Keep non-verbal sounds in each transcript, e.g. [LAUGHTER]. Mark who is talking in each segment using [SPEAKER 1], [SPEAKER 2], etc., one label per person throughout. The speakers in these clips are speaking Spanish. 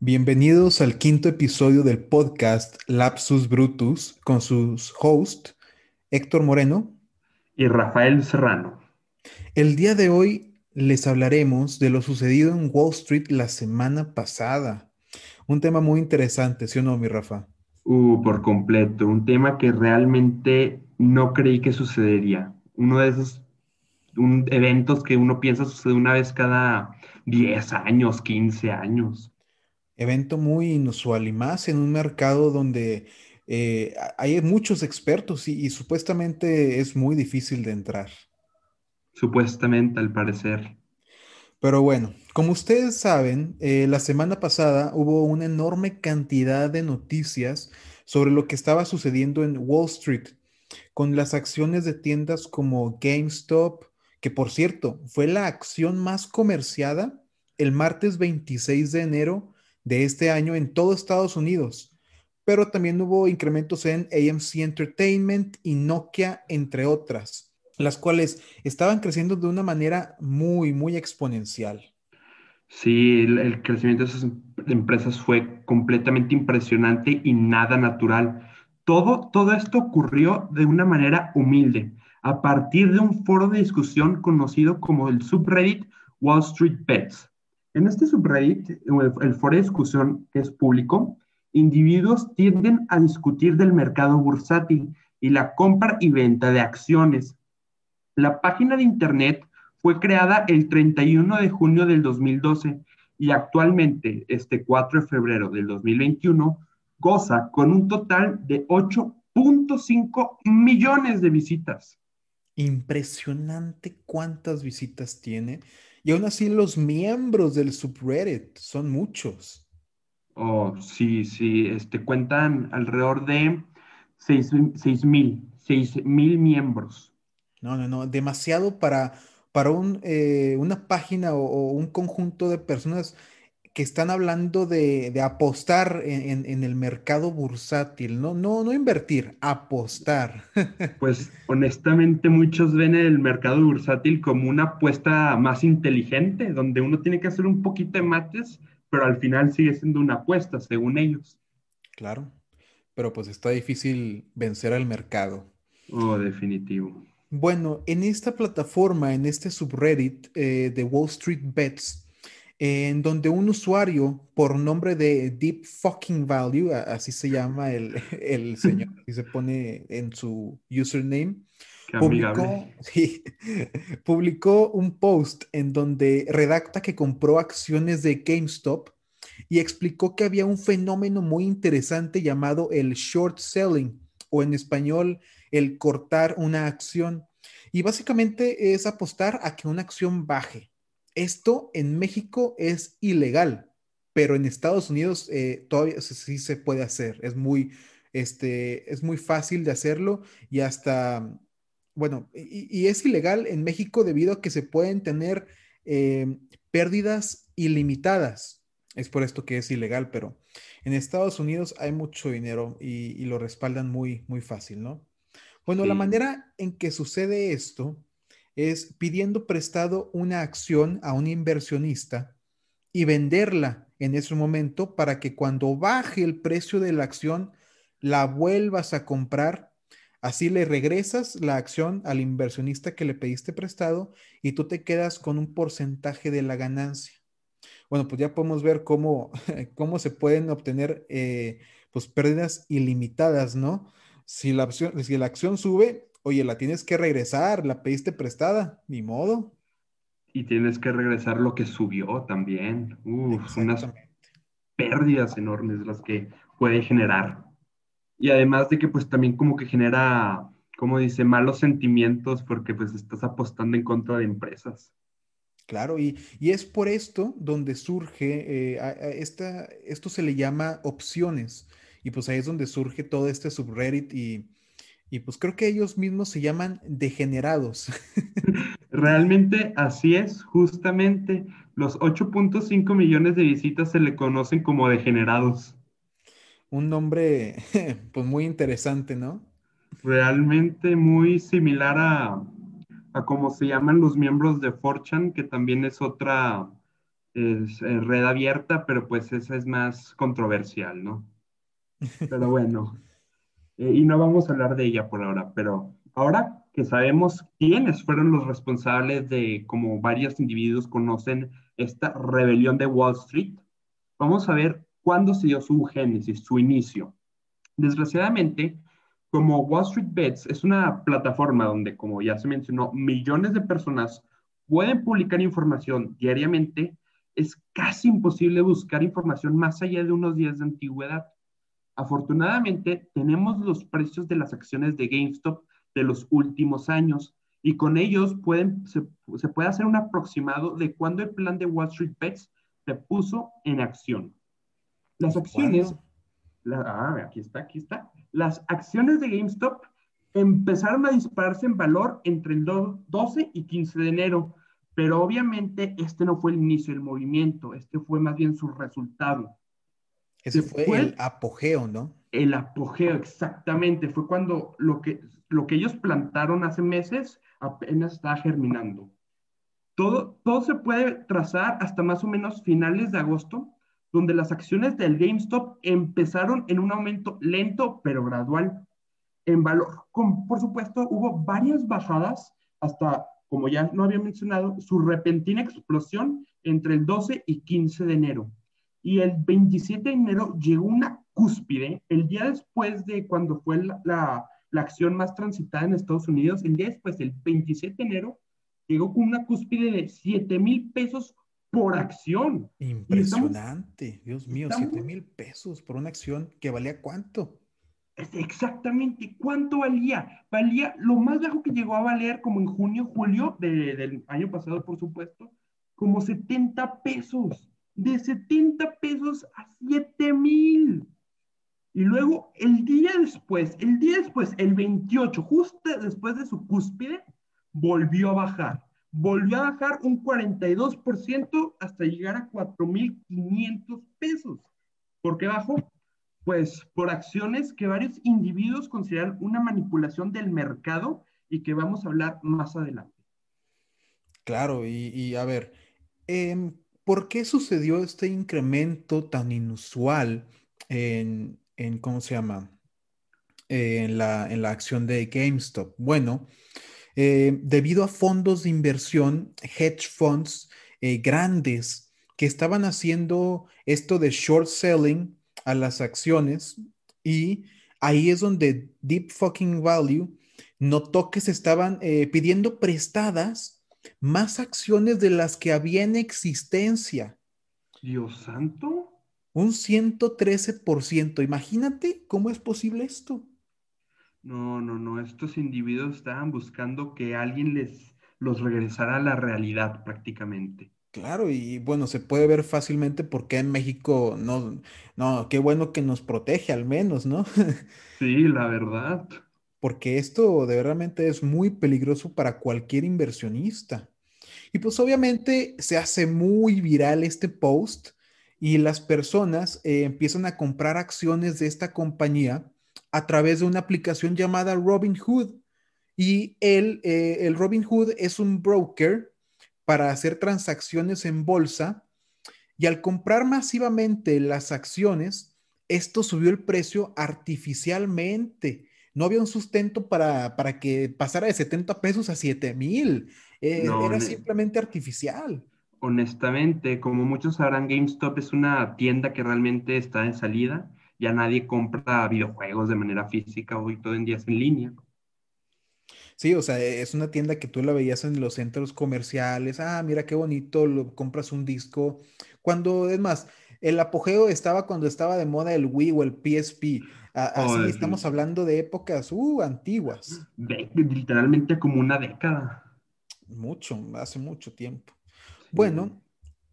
[SPEAKER 1] Bienvenidos al quinto episodio del podcast Lapsus Brutus con sus hosts Héctor Moreno
[SPEAKER 2] y Rafael Serrano.
[SPEAKER 1] El día de hoy les hablaremos de lo sucedido en Wall Street la semana pasada. Un tema muy interesante, ¿sí o no, mi Rafa?
[SPEAKER 2] Uh, por completo, un tema que realmente no creí que sucedería. Uno de esos eventos que uno piensa sucede una vez cada 10 años, 15 años
[SPEAKER 1] evento muy inusual y más en un mercado donde eh, hay muchos expertos y, supuestamente es muy difícil de entrar.
[SPEAKER 2] Supuestamente, al parecer.
[SPEAKER 1] Pero bueno, como ustedes saben, eh, la semana pasada hubo una enorme cantidad de noticias sobre lo que estaba sucediendo en Wall Street con las acciones de tiendas como GameStop, que por cierto fue la acción más comerciada el martes 26 de enero de este año en todo Estados Unidos, pero también hubo incrementos en AMC Entertainment y Nokia, entre otras, las cuales estaban creciendo de una manera muy, muy exponencial.
[SPEAKER 2] Sí, el, crecimiento de esas em, empresas fue completamente impresionante y nada natural. Todo, todo esto ocurrió de una manera humilde, a partir de un foro de discusión conocido como el subreddit Wall Street Bets, en este subreddit, el foro de discusión que es público, individuos tienden a discutir del mercado bursátil y la compra y venta de acciones. La página de Internet fue creada el 31 de junio del 2012 y actualmente, este 4 de febrero del 2021, goza con un total de 8.5 millones de visitas.
[SPEAKER 1] Impresionante cuántas visitas tiene y aún así los miembros del subreddit son muchos.
[SPEAKER 2] Oh, sí, sí, este, cuentan alrededor de 6 mil, 6 mil miembros.
[SPEAKER 1] No, no, no, demasiado para, para un, eh, una página o, un conjunto de personas que están hablando de, apostar en, el mercado bursátil, no, no, no invertir, apostar. [LAUGHS]
[SPEAKER 2] Pues honestamente muchos ven el mercado bursátil como una apuesta más inteligente, donde uno tiene que hacer un poquito de mates, pero al final sigue siendo una apuesta, según ellos.
[SPEAKER 1] Claro, pero pues está difícil vencer al mercado.
[SPEAKER 2] Oh, definitivo.
[SPEAKER 1] Bueno, en esta plataforma, en este subreddit eh, de Wall Street Bets, en donde un usuario por nombre de Deep Fucking Value, así se llama el, [LAUGHS] el señor, y se pone en su username, publicó, [LAUGHS] publicó un post en donde redacta que compró acciones de GameStop y explicó que había un fenómeno muy interesante llamado el short selling o en español el cortar una acción. Y básicamente es apostar a que una acción baje. Esto en México es ilegal, pero en Estados Unidos eh, todavía sí se puede hacer. Es muy, este, es muy fácil de hacerlo y hasta, bueno, y, es ilegal en México debido a que se pueden tener eh, pérdidas ilimitadas. Es por esto que es ilegal, pero en Estados Unidos hay mucho dinero y, lo respaldan muy, muy fácil, ¿no? Bueno, la manera en que sucede esto es pidiendo prestado una acción a un inversionista y venderla en ese momento para que cuando baje el precio de la acción la vuelvas a comprar. Así le regresas la acción al inversionista que le pediste prestado y tú te quedas con un porcentaje de la ganancia. Bueno, pues ya podemos ver cómo, [LAUGHS] cómo se pueden obtener eh, pues pérdidas ilimitadas, ¿no? Si la, si la acción sube, Oye, la tienes que regresar, la pediste prestada, ni modo.
[SPEAKER 2] Y tienes que regresar lo que subió también. Uf, unas pérdidas enormes las que puede generar. Y además de que pues también como que genera, como dice, malos sentimientos porque pues estás apostando en contra de empresas.
[SPEAKER 1] Claro, y, es por esto donde surge, eh, esta, esto se le llama opciones, y pues ahí es donde surge todo este subreddit y, y pues creo que ellos mismos se llaman degenerados. [LAUGHS]
[SPEAKER 2] Realmente así es, justamente los 8.5 millones de visitas se le conocen como degenerados.
[SPEAKER 1] Un nombre [LAUGHS] pues muy interesante, ¿no?
[SPEAKER 2] Realmente muy similar a, a cómo se llaman los miembros de Forchan, que también es otra, es red abierta, pero pues esa es más controversial, ¿no? [LAUGHS] Pero bueno, eh, y no vamos a hablar de ella por ahora, pero ahora que sabemos quiénes fueron los responsables de, como varios individuos conocen, esta rebelión de Wall Street, vamos a ver cuándo se dio su génesis, su inicio. Desgraciadamente, como Wall Street Bets es una plataforma donde, como ya se mencionó, millones de personas pueden publicar información diariamente, es casi imposible buscar información más allá de unos días de antigüedad. Afortunadamente, tenemos los precios de las acciones de GameStop de los últimos años y con ellos pueden, se, puede hacer un aproximado de cuándo el plan de Wall Street Bets se puso en acción. Las acciones, ah, aquí está, aquí está. Las acciones de GameStop empezaron a dispararse en valor entre el 12 y 15 de enero, pero obviamente este no fue el inicio del movimiento, este fue más bien su resultado.
[SPEAKER 1] Ese fue, el apogeo, ¿no?
[SPEAKER 2] El apogeo, exactamente. Fue cuando lo que, lo que ellos plantaron hace meses apenas estaba germinando. Todo, todo se puede trazar hasta más o menos finales de agosto, donde las acciones del GameStop empezaron en un aumento lento pero gradual en valor. por supuesto, hubo varias bajadas hasta como ya lo había mencionado, su repentina explosión entre el 12 y 15 de enero. Y el 27 de enero llegó una cúspide, el día después de cuando fue la, la, acción más transitada en Estados Unidos, el día después, el 27 de enero, llegó con una cúspide de 7 mil pesos por acción.
[SPEAKER 1] Impresionante, Dios mío, 7 mil pesos por una acción que valía cuánto.
[SPEAKER 2] Exactamente, ¿cuánto valía? Valía lo más bajo que llegó a valer como en junio, julio del año pasado, por supuesto, como 70 pesos. De 70 pesos a 7 mil. Y luego el día después, el día después, el 28, justo después de su cúspide, volvió a bajar. Volvió a bajar un 42% hasta llegar a 4.500 pesos. ¿Por qué bajó? pues por acciones que varios individuos consideran una manipulación del mercado y que vamos a hablar más adelante.
[SPEAKER 1] Claro, y, a ver, em, ¿por qué sucedió este incremento tan inusual en, ¿cómo se llama? en, la, en la acción de GameStop. Bueno, eh, debido a fondos de inversión, hedge funds eh, grandes que estaban haciendo esto de short selling a las acciones y ahí es donde Deep Fucking Value notó que se estaban eh, pidiendo prestadas más acciones de las que había en existencia.
[SPEAKER 2] Dios santo.
[SPEAKER 1] Un 113%. Imagínate cómo es posible esto.
[SPEAKER 2] No, no, no. Estos individuos estaban buscando que alguien les los regresara a la realidad prácticamente.
[SPEAKER 1] Claro, y bueno, se puede ver fácilmente por qué en México no, no, qué bueno que nos protege al menos, ¿no? [LAUGHS]
[SPEAKER 2] Sí, la verdad.
[SPEAKER 1] Porque esto de realmente es muy peligroso para cualquier inversionista. Y pues obviamente se hace muy viral este post y las personas eh, empiezan a comprar acciones de esta compañía a través de una aplicación llamada Robinhood. Y el, eh, el es un broker para hacer transacciones en bolsa y al comprar masivamente las acciones, esto subió el precio artificialmente. No había un sustento para, que pasara de 70 pesos a 7 mil. Eh, era simplemente artificial.
[SPEAKER 2] Honestamente, como muchos sabrán, GameStop es una tienda que realmente está en salida. Ya nadie compra videojuegos de manera física, hoy todo en día es en línea.
[SPEAKER 1] Sí, o sea, es una tienda que tú la veías en los centros comerciales. Ah, mira qué bonito, lo, compras un disco. Cuando, es más, el apogeo estaba cuando estaba de moda el Wii o el PSP. Así estamos hablando de épocas uh, antiguas.
[SPEAKER 2] literalmente como una década.
[SPEAKER 1] Mucho, hace mucho tiempo. Bueno,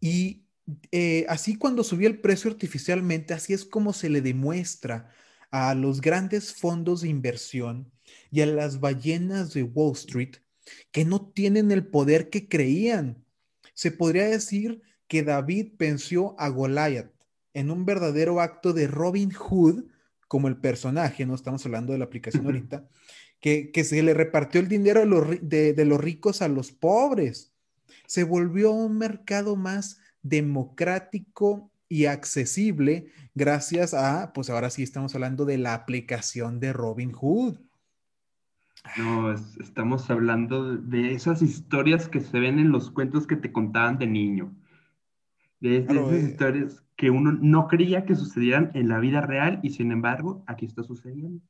[SPEAKER 1] y eh, así cuando subió el precio artificialmente, así es como se le demuestra a los grandes fondos de inversión y a las ballenas de Wall Street que no tienen el poder que creían. Se podría decir que David venció a Goliath en un verdadero acto de Robin Hood, como el personaje, no estamos hablando de la aplicación ahorita, que, se le repartió el dinero de los, de los ricos a los pobres. Se volvió un mercado más democrático y accesible gracias a, pues ahora sí estamos hablando de la aplicación de Robin Hood.
[SPEAKER 2] No, estamos hablando de esas historias que se ven en los cuentos que te contaban de niño. De, esas eh. historias que uno no creía que sucedieran en la vida real y sin embargo aquí está sucediendo.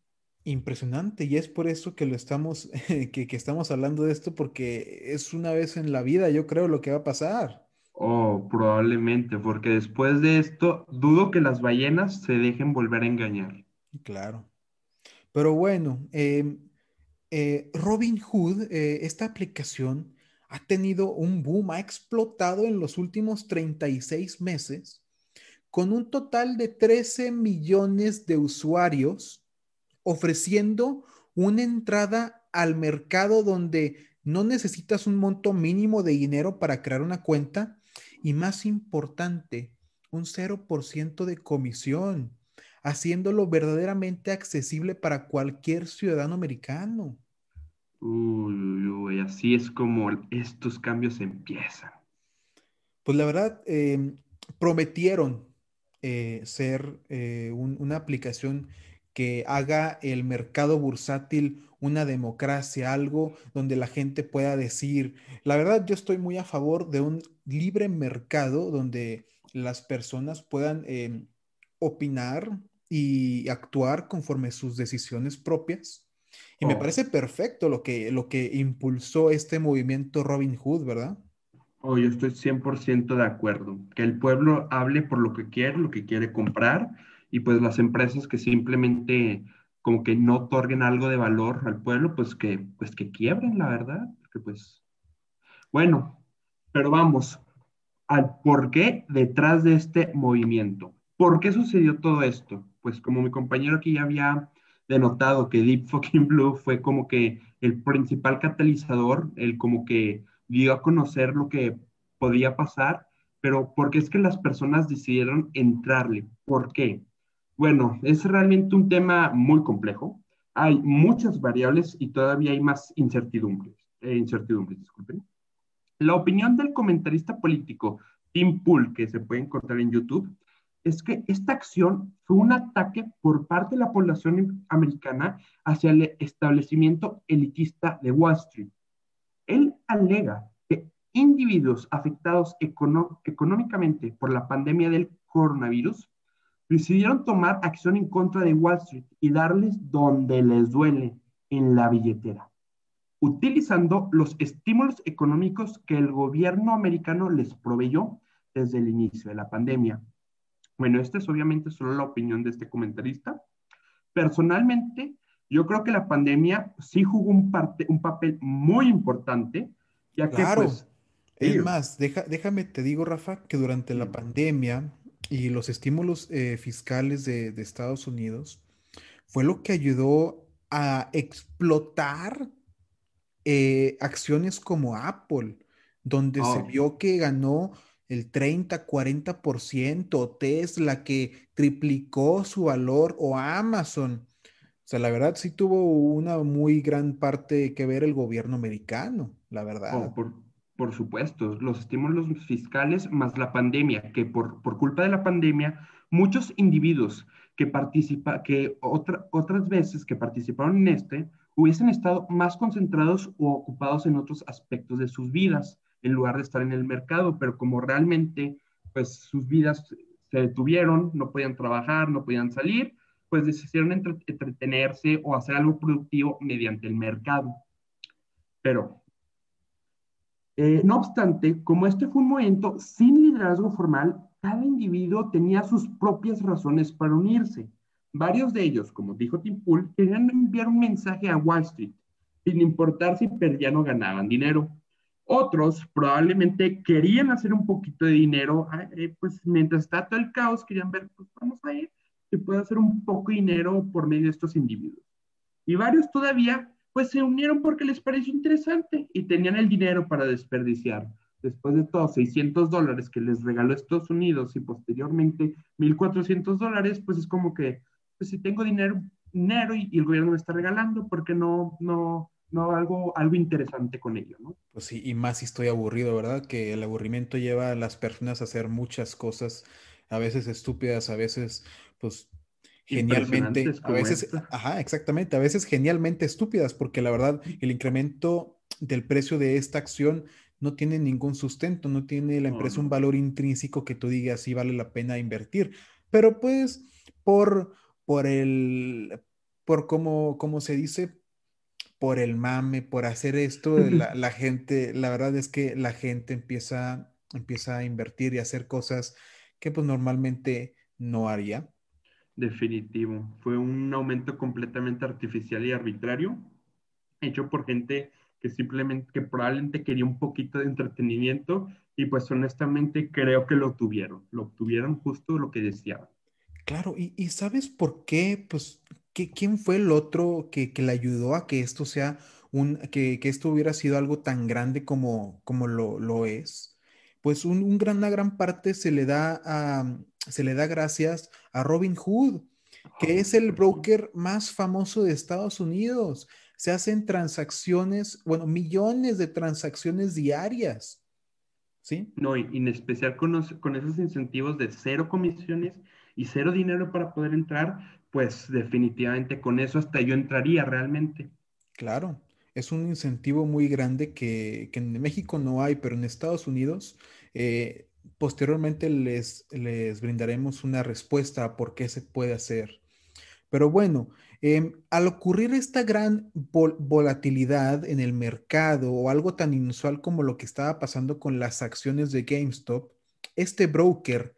[SPEAKER 1] Impresionante, y es por eso que lo estamos, [LAUGHS] que, que estamos hablando de esto, porque es una vez en la vida, yo creo, lo que va a pasar.
[SPEAKER 2] Oh, probablemente, porque después de esto, dudo que las ballenas se dejen volver a engañar.
[SPEAKER 1] Claro. Pero bueno, em, eh, Robin Hood, eh, esta aplicación ha tenido un boom, ha explotado en los últimos 36 meses, con un total de 13 millones de usuarios, ofreciendo una entrada al mercado donde no necesitas un monto mínimo de dinero para crear una cuenta y más importante, un 0% de comisión, haciéndolo verdaderamente accesible para cualquier ciudadano americano.
[SPEAKER 2] Uy, así es como estos cambios empiezan.
[SPEAKER 1] Pues la verdad, em, prometieron eh, ser eh, una aplicación que haga el mercado bursátil una democracia, algo donde la gente pueda decir, la verdad yo estoy muy a favor de un libre mercado donde las personas puedan em, opinar y actuar conforme sus decisiones propias. Y me oh. parece perfecto lo que, lo que impulsó este movimiento Robin Hood, ¿verdad?
[SPEAKER 2] Oh, yo estoy 100% de acuerdo. Que el pueblo hable por lo que quiere, lo que quiere comprar, y pues las empresas que simplemente como que no otorguen algo de valor al pueblo, pues que, pues que quiebren, la verdad. Porque pues, bueno, pero vamos al por qué detrás de este movimiento. ¿Por qué sucedió todo esto? Pues como mi compañero aquí ya había denotado que Deep [LAUGHS] Fucking Blue fue como que el principal catalizador, el como que dio a conocer lo que podía pasar, pero ¿por qué es que las personas decidieron entrarle? ¿Por qué? Bueno, es realmente un tema muy complejo. Hay muchas variables y todavía hay más incertidumbres. Eh, incertidumbres, disculpen. La opinión del comentarista político Tim Pool, que se puede encontrar en YouTube, es que esta acción fue un ataque por parte de la población americana hacia el establecimiento elitista de Wall Street. Él alega que individuos afectados económicamente por la pandemia del coronavirus decidieron tomar acción en contra de Wall Street y darles donde les duele, en la billetera utilizando los estímulos económicos que el gobierno americano les proveyó desde el inicio de la pandemia. Bueno, esta es obviamente solo la opinión de este comentarista. Personalmente, yo creo que la pandemia sí jugó un, parte, un papel muy importante, ya que
[SPEAKER 1] claro. pues... Es más, déjame, te digo, Rafa, que durante la pandemia y los estímulos eh, fiscales de, de Estados Unidos fue lo que ayudó a explotar eh, acciones como Apple, donde se oh. vio que ganó el 30, 40%, Tesla que triplicó su valor o Amazon. O sea, la verdad sí tuvo una muy gran parte que ver el gobierno americano, la verdad.
[SPEAKER 2] Oh, por, por, supuesto, los estímulos fiscales más la pandemia, que por, por culpa de la pandemia, muchos individuos que participa, que otra, otras veces que participaron en este, hubiesen estado más concentrados o ocupados en otros aspectos de sus vidas en lugar de estar en el mercado, pero como realmente pues sus vidas se detuvieron, no podían trabajar, no podían salir, pues decidieron entretenerse o hacer algo productivo mediante el mercado. Pero, eh, no obstante, como este fue un momento sin liderazgo formal, cada individuo tenía sus propias razones para unirse. Varios de ellos, como dijo Tim Pool, querían enviar un mensaje a Wall Street, sin importar si perdían o ganaban dinero. Otros probablemente querían hacer un poquito de dinero, ah, eh, pues mientras está todo el caos, querían ver, pues vamos a ir, se puede hacer un poco de dinero por medio de estos individuos. Y varios todavía, pues se unieron porque les pareció interesante y tenían el dinero para desperdiciar. Después de todos 600 dólares que les regaló Estados Unidos y posteriormente 1.400 dólares, pues es como que pues si tengo dinero, dinero y, el gobierno me está regalando, ¿por qué no, no, no algo, algo interesante con ello, ¿no?
[SPEAKER 1] Pues sí, y más si estoy aburrido, ¿verdad? Que el aburrimiento lleva a las personas a hacer muchas cosas, a veces estúpidas, a veces, pues, genialmente, a veces, ajá, exactamente, a veces genialmente estúpidas, porque la verdad, el incremento del precio de esta acción no tiene ningún sustento, no tiene la empresa un valor intrínseco que tú digas si vale la pena invertir. Pero pues por, por el, por como, como se dice, por el mame, por hacer esto, la, la, gente, la verdad es que la gente empieza, empieza a invertir y a hacer cosas que pues normalmente no haría.
[SPEAKER 2] Definitivo. Fue un aumento completamente artificial y arbitrario, hecho por gente que simplemente, que probablemente quería un poquito de entretenimiento y pues honestamente creo que lo tuvieron, lo obtuvieron justo lo que deseaban.
[SPEAKER 1] Claro, y, y ¿sabes por qué? Pues, ¿qué, ¿quién fue el otro que, que, le ayudó a que esto sea un, que, que esto hubiera sido algo tan grande como, como lo, lo es? Pues un, un gran, una gran parte se le da a, se le da gracias a Robin Hood, que es el broker más famoso de Estados Unidos se hacen transacciones, bueno, millones de transacciones diarias. ¿Sí?
[SPEAKER 2] No, y en especial con, con esos incentivos de cero comisiones y cero dinero para poder entrar, pues definitivamente con eso hasta yo entraría realmente.
[SPEAKER 1] Claro, es un incentivo muy grande que, en México no hay, pero en Estados Unidos, eh, posteriormente les, les brindaremos una respuesta a por qué se puede hacer. Pero bueno, Em, al ocurrir esta gran volatilidad en el mercado o algo tan inusual como lo que estaba pasando con las acciones de GameStop, este broker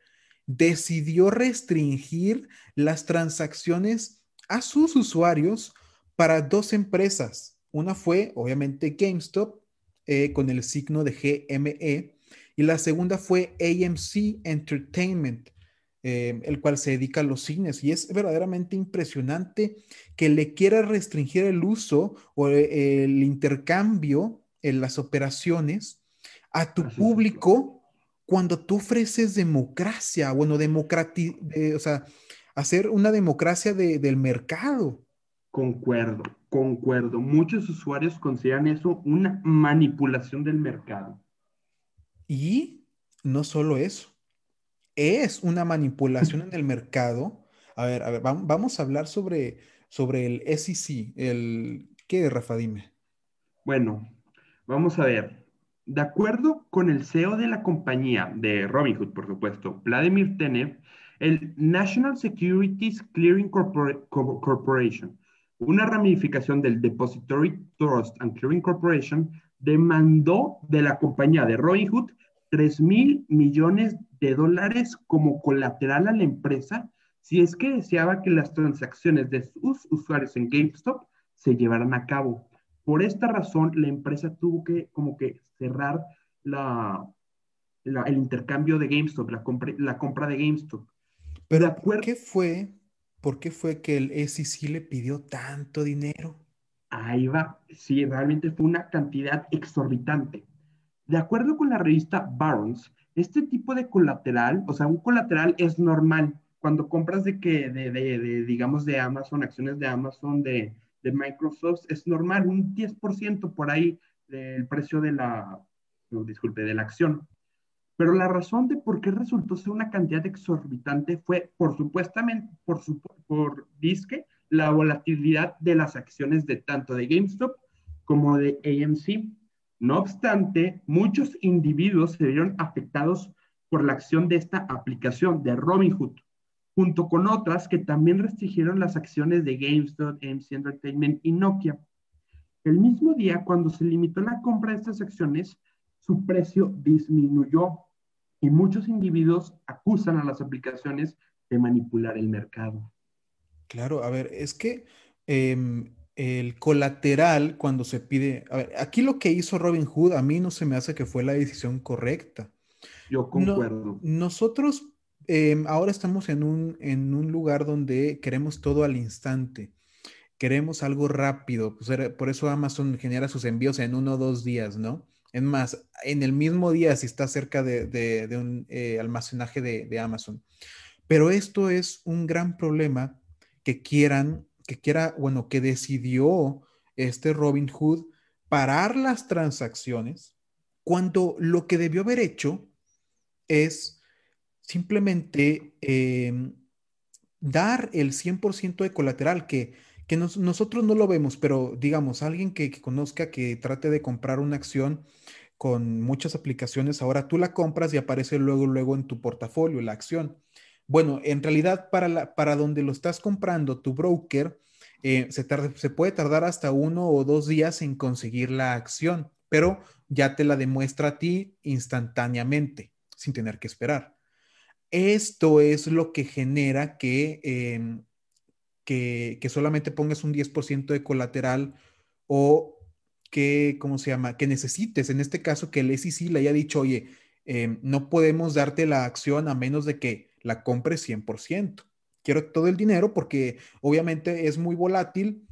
[SPEAKER 1] decidió restringir las transacciones a sus usuarios para dos empresas. Una fue, obviamente, GameStop eh, con el signo de GME y la segunda fue AMC Entertainment eh, el cual se dedica a los cines. Y es verdaderamente impresionante que le quiera restringir el uso o eh, el intercambio en las operaciones a tu público cuando tú ofreces democracia, bueno, democrati o sea, hacer una democracia del mercado.
[SPEAKER 2] Concuerdo, concuerdo. Muchos usuarios consideran eso una manipulación del mercado.
[SPEAKER 1] Y no solo eso es una manipulación en el mercado. A ver, a ver, vamos a hablar sobre, sobre el SEC. El, ¿Qué, Rafa? Dime.
[SPEAKER 2] Bueno, vamos a ver. De acuerdo con el CEO de la compañía de Robinhood, por supuesto, Vladimir Tenev, el National Securities Clearing Corporation, una ramificación del Depository Trust and Clearing Corporation, demandó de la compañía de Robinhood 3 mil millones de dólares como colateral a la empresa si es que deseaba que las transacciones de sus usuarios en GameStop se llevaran a cabo. Por esta razón, la empresa tuvo que como que cerrar la, el intercambio de GameStop, la compra, la compra de GameStop.
[SPEAKER 1] Pero ¿por qué fue, por qué fue que el SEC le pidió tanto dinero?
[SPEAKER 2] Ahí va, sí, realmente fue una cantidad exorbitante. De acuerdo con la revista Barron's, este tipo de colateral, o sea, un colateral es normal cuando compras de que, de, de, digamos, de Amazon, acciones de Amazon, de, de Microsoft, es normal, un 10% por ahí del precio de la, no, disculpe, de la acción. Pero la razón de por qué resultó ser una cantidad exorbitante fue, por supuestamente, por, su, por disque, la volatilidad de las acciones de tanto de GameStop como de AMC. No obstante, muchos individuos se vieron afectados por la acción de esta aplicación de Robinhood, junto con otras que también restringieron las acciones de GameStop, MC Entertainment y Nokia. El mismo día, cuando se limitó la compra de estas acciones, su precio disminuyó y muchos individuos acusan a las aplicaciones de manipular el mercado.
[SPEAKER 1] Claro, a ver, es que em, el colateral cuando se pide. A ver, aquí lo que hizo Robin Hood a mí no se me hace que fue la decisión correcta.
[SPEAKER 2] Yo concuerdo.
[SPEAKER 1] nosotros em, ahora estamos en un, en un lugar donde queremos todo al instante. Queremos algo rápido. Pues por eso Amazon genera sus envíos en uno o dos días, ¿no? Es más, en el mismo día si está cerca de, un eh, almacenaje de, de Amazon. Pero esto es un gran problema que quieran que quiera, bueno, que decidió este Robinhood parar las transacciones cuando lo que debió haber hecho es simplemente em, dar el 100% de colateral, que, que nosotros no lo vemos, pero digamos, alguien que, que, conozca, que trate de comprar una acción con muchas aplicaciones, ahora tú la compras y aparece luego, luego en tu portafolio la acción. Bueno, en realidad para, la, para donde lo estás comprando, tu broker, eh, se, se puede tardar hasta uno o dos días en conseguir la acción, pero ya te la demuestra a ti instantáneamente, sin tener que esperar. Esto es lo que genera que, em, que, solamente pongas un 10% de colateral o que, ¿cómo se llama? Que necesites, en este caso, que el SEC le haya dicho, oye, em, no podemos darte la acción a menos de que la compres 100%. Quiero todo el dinero porque obviamente es muy volátil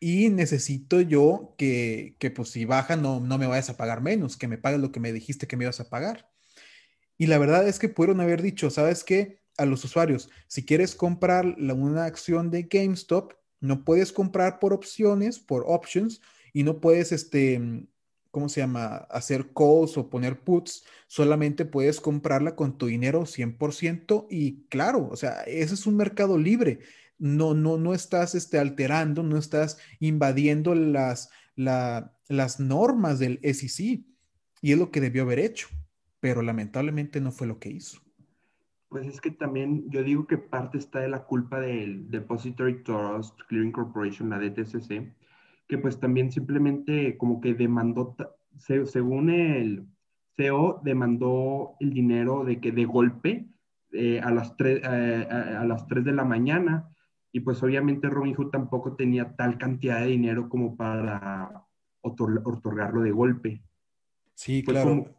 [SPEAKER 1] y necesito yo que, que pues si baja no, no me vayas a pagar menos, que me pagues lo que me dijiste que me ibas a pagar. Y la verdad es que pudieron haber dicho, ¿sabes qué? A los usuarios, si quieres comprar la, una acción de GameStop, no puedes comprar por opciones, por options, y no puedes, este, ¿cómo se llama? Hacer calls o poner puts, solamente puedes comprarla con tu dinero 100% y claro, o sea, ese es un mercado libre. No, no, no estás este, alterando, no estás invadiendo las, las normas del SEC y es lo que debió haber hecho, pero lamentablemente no fue lo que hizo.
[SPEAKER 2] Pues es que también yo digo que parte está de la culpa del Depository Trust Clearing Corporation, la DTCC, que pues también simplemente como que demandó, según el CEO, demandó el dinero de que de golpe eh, a, las 3, eh, a, las 3 de la mañana y pues obviamente Robinhood tampoco tenía tal cantidad de dinero como para otorgarlo de golpe.
[SPEAKER 1] Sí, claro.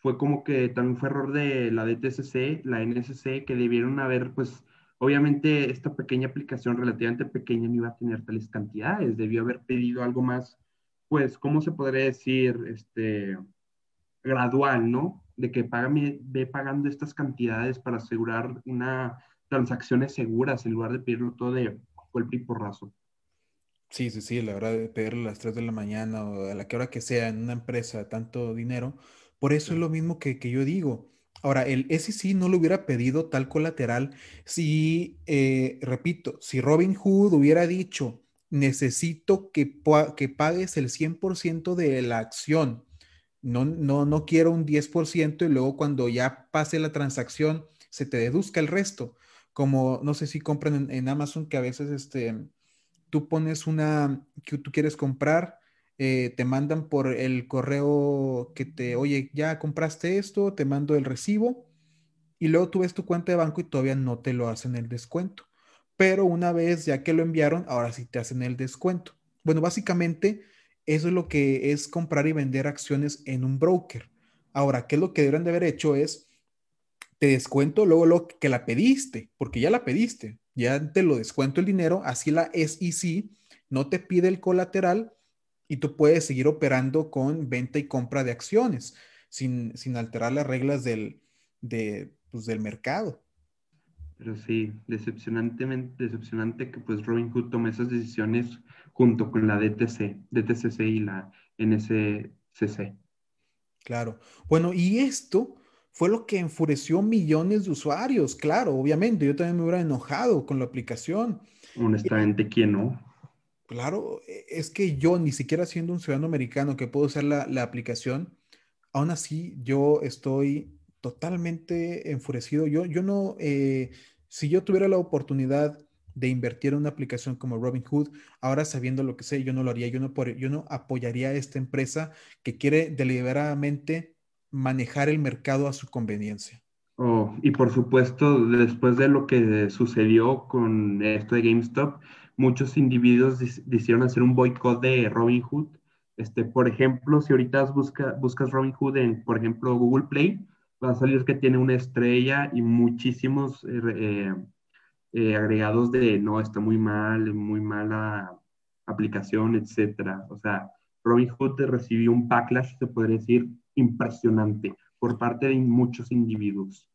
[SPEAKER 2] Fue como que también fue error de la DTCC, la NSC, que debieron haber pues Obviamente esta pequeña aplicación relativamente pequeña no iba a tener tales cantidades, debió haber pedido algo más, pues, ¿cómo se podría decir? Este, gradual, ¿no? De que págame, ve pagando estas cantidades para asegurar una transacciones seguras en lugar de pedirlo todo de golpe y porrazo.
[SPEAKER 1] Sí, sí, sí, la verdad de pedirlo a las 3 de la mañana o a la que hora que sea en una empresa tanto dinero, por eso es lo mismo que, que yo digo. Ahora, el SEC no le hubiera pedido tal colateral si, eh, repito, si Robin Hood hubiera dicho, necesito que, que pagues el 100% de la acción, no, no, no quiero un 10% y luego cuando ya pase la transacción se te deduzca el resto. Como no sé si compran en, en Amazon que a veces este, tú pones una que tú quieres comprar eh, te mandan por el correo que te, oye, ya compraste esto, te mando el recibo y luego tú ves tu cuenta de banco y todavía no te lo hacen el descuento. Pero una vez ya que lo enviaron, ahora sí te hacen el descuento. Bueno, básicamente eso es lo que es comprar y vender acciones en un broker. Ahora, ¿qué es lo que deberían de haber hecho? Es, te descuento luego lo que la pediste, porque ya la pediste, ya te lo descuento el dinero, así la SEC no te pide el colateral y tú puedes seguir operando con venta y compra de acciones sin, alterar las reglas del, pues, del mercado.
[SPEAKER 2] Pero sí, decepcionantemente, decepcionante que pues Robinhood tome esas decisiones junto con la DTC, DTCC y la NSCC.
[SPEAKER 1] Claro. Bueno, y esto fue lo que enfureció millones de usuarios, claro, obviamente. Yo también me hubiera enojado con la aplicación.
[SPEAKER 2] Honestamente, ¿quién no?
[SPEAKER 1] Claro, e, es que yo ni siquiera siendo un ciudadano americano que puedo usar la, aplicación, aún así yo estoy totalmente enfurecido. Yo, yo no, eh, si yo tuviera la oportunidad de invertir en una aplicación como Robinhood, ahora sabiendo lo que sé, yo no lo haría, yo no, yo no apoyaría a esta empresa que quiere deliberadamente manejar el mercado a su conveniencia.
[SPEAKER 2] Oh, y por supuesto, después de lo que sucedió con esto de GameStop, muchos individuos decidieron hacer un boicot de Robinhood. Este, por ejemplo, si ahorita busca, buscas Robinhood en, por ejemplo, Google Play, va a salir que tiene una estrella y muchísimos eh, eh, eh, agregados de no, está muy mal, muy mala aplicación, etcétera. O sea, Robinhood recibió un backlash, se podría decir, impresionante por parte de muchos individuos.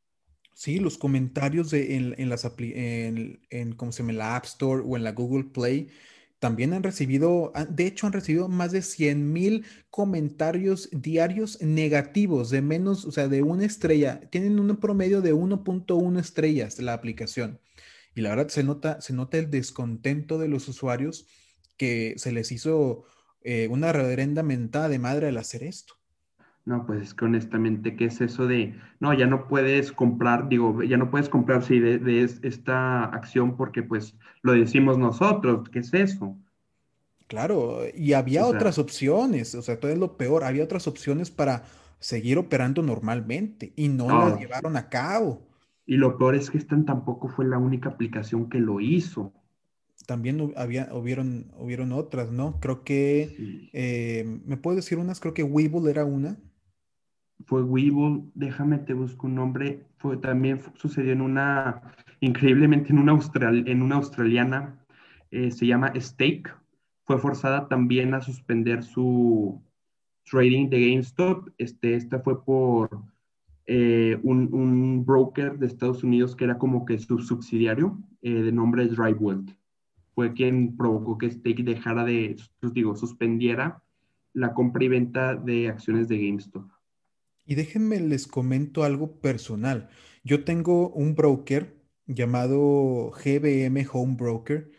[SPEAKER 1] Sí, los comentarios de, en, las en, en, ¿cómo se la App Store o en la Google Play, también han recibido, de hecho han recibido más de 100 mil comentarios diarios negativos de menos, o sea, de una estrella. Tienen un promedio de 1.1 estrellas la aplicación. Y la verdad se nota, se nota el descontento de los usuarios que se les hizo eh, una reverenda mentada de madre al hacer esto.
[SPEAKER 2] No, pues es que honestamente, ¿qué es eso de, no, ya no puedes comprar, digo, ya no puedes comprar sí, de, esta acción porque pues lo decimos nosotros, ¿qué es eso?
[SPEAKER 1] Claro, y había otras opciones, o sea, todo es lo peor, había otras opciones para seguir operando normalmente y no las llevaron a cabo.
[SPEAKER 2] Y lo peor es que esta tampoco fue la única aplicación que lo hizo.
[SPEAKER 1] También había, hubieron, hubieron otras, ¿no? Creo que, eh, ¿me puedo decir unas? Creo que Weeble era una
[SPEAKER 2] fue Weeble, déjame te busco un nombre, fue, también sucedió en una, increíblemente en una, australiana, eh, se llama Stake, fue forzada también a suspender su trading de GameStop, este, esta fue por eh, un, un, broker de Estados Unidos que era como que su subsidiario, eh, de nombre DriveWealth, fue quien provocó que Stake dejara de, digo, suspendiera la compra y venta de acciones de GameStop.
[SPEAKER 1] Y déjenme les comento algo personal. Yo tengo un broker llamado GBM Home Broker,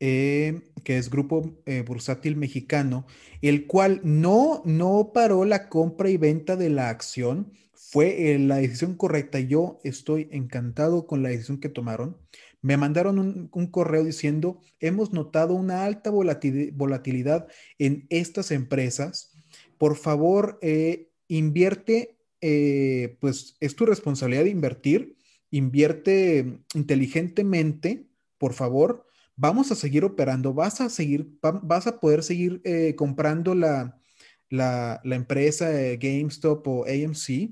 [SPEAKER 1] eh, que es Grupo eh, Bursátil Mexicano, el cual no, no paró la compra y venta de la acción. Fue eh, la decisión correcta. Yo estoy encantado con la decisión que tomaron. Me mandaron un, un correo diciendo, hemos notado una alta volatilidad en estas empresas. Por favor, invierte, eh, pues es tu responsabilidad de invertir, invierte inteligentemente, por favor, vamos a seguir operando, vas a seguir, vas a poder seguir eh, comprando la, la, empresa GameStop o AMC,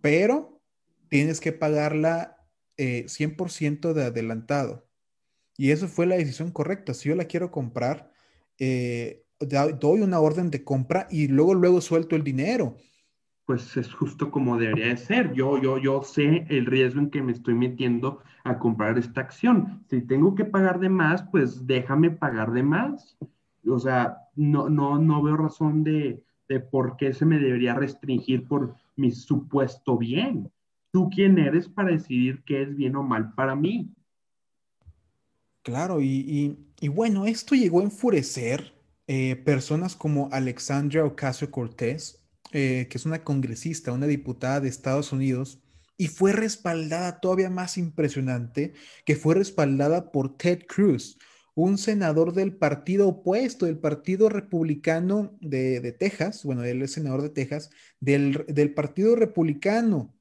[SPEAKER 1] pero tienes que pagarla 100% eh, de adelantado. Y eso fue la decisión correcta. Si yo la quiero comprar, doy una orden de compra y luego, luego suelto el dinero
[SPEAKER 2] pues es justo como debería de ser. Yo, yo, yo sé el riesgo en que me estoy metiendo a comprar esta acción. Si tengo que pagar de más, pues déjame pagar de más. O sea, no, no, no veo razón de, de por qué se me debería restringir por mi supuesto bien. ¿Tú quién eres para decidir qué es bien o mal para mí?
[SPEAKER 1] Claro, y, y, bueno, esto llegó a enfurecer eh, personas como Alexandra Ocasio Cortés, eh, que es una congresista, una diputada de Estados Unidos, y fue respaldada todavía más impresionante, que fue respaldada por Ted Cruz, un senador del partido opuesto, del Partido Republicano de, Texas, bueno, él es senador de Texas, del, Partido Republicano.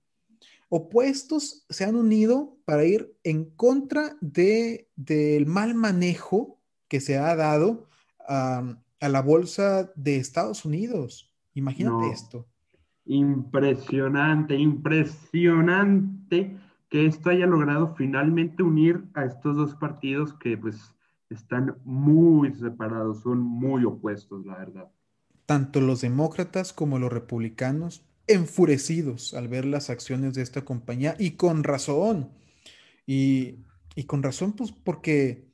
[SPEAKER 1] Opuestos se han unido para ir en contra de, del mal manejo que se ha dado a la bolsa de Estados Unidos. Imagínate esto.
[SPEAKER 2] Impresionante, impresionante que esto haya logrado finalmente unir a estos dos partidos que pues están muy separados, son muy opuestos, la verdad.
[SPEAKER 1] Tanto los demócratas como los republicanos enfurecidos al ver las acciones de esta compañía y con razón. Y, y con razón, pues porque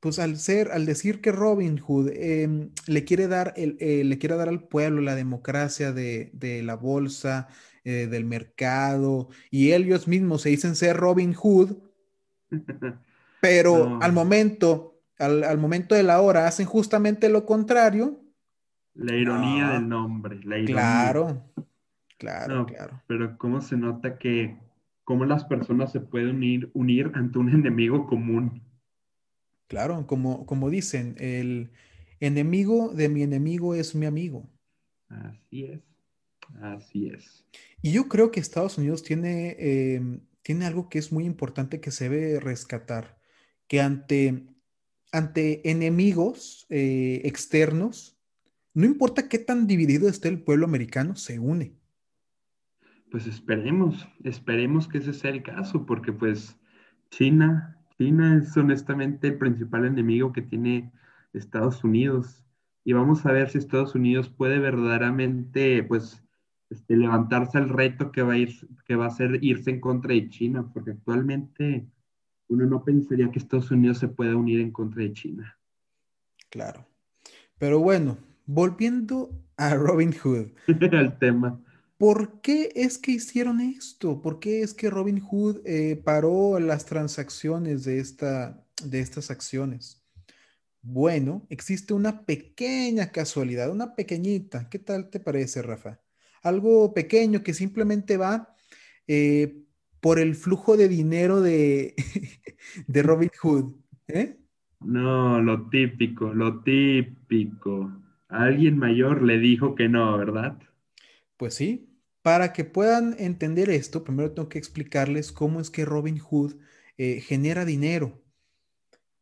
[SPEAKER 1] pues al ser, al decir que Robin Hood em, le, quiere dar el, eh, le quiere dar al pueblo la democracia de, la bolsa, eh, del mercado, y ellos mismos se dicen ser Robin Hood, [LAUGHS] pero al momento, al, momento de la hora, hacen justamente lo contrario.
[SPEAKER 2] La ironía del nombre, la ironía.
[SPEAKER 1] Claro, claro, claro.
[SPEAKER 2] Pero cómo se nota que cómo las personas se pueden unir, unir ante un enemigo común.
[SPEAKER 1] Claro, como, como dicen, el enemigo de mi enemigo es mi amigo.
[SPEAKER 2] Así es, así es.
[SPEAKER 1] Y yo creo que Estados Unidos tiene, em, tiene algo que es muy importante que se debe rescatar, que ante, ante enemigos eh, externos, no importa qué tan dividido esté el pueblo americano, se une.
[SPEAKER 2] Pues esperemos, esperemos que ese sea el caso, porque pues China, China es honestamente el principal enemigo que tiene Estados Unidos. Y vamos a ver si Estados Unidos puede verdaderamente, pues, este, levantarse al reto que va a, ir, que va a ser irse en contra de China, porque actualmente uno no pensaría que Estados Unidos se pueda unir en contra de China.
[SPEAKER 1] Claro. Pero bueno, volviendo a Robin Hood. [LAUGHS]
[SPEAKER 2] El tema.
[SPEAKER 1] ¿Por qué es que hicieron esto? ¿Por qué es que Robin Hood eh, paró las transacciones de, esta, de estas acciones? Bueno, existe una pequeña casualidad, una pequeñita. ¿Qué tal te parece, Rafa? Algo pequeño que simplemente va eh, por el flujo de dinero de, [LAUGHS] de Robin Hood. ¿eh?
[SPEAKER 2] No, lo típico, lo típico. Alguien mayor le dijo que no, ¿verdad?
[SPEAKER 1] Pues sí. Para que puedan entender esto, primero tengo que explicarles cómo es que Robin Hood eh, genera dinero.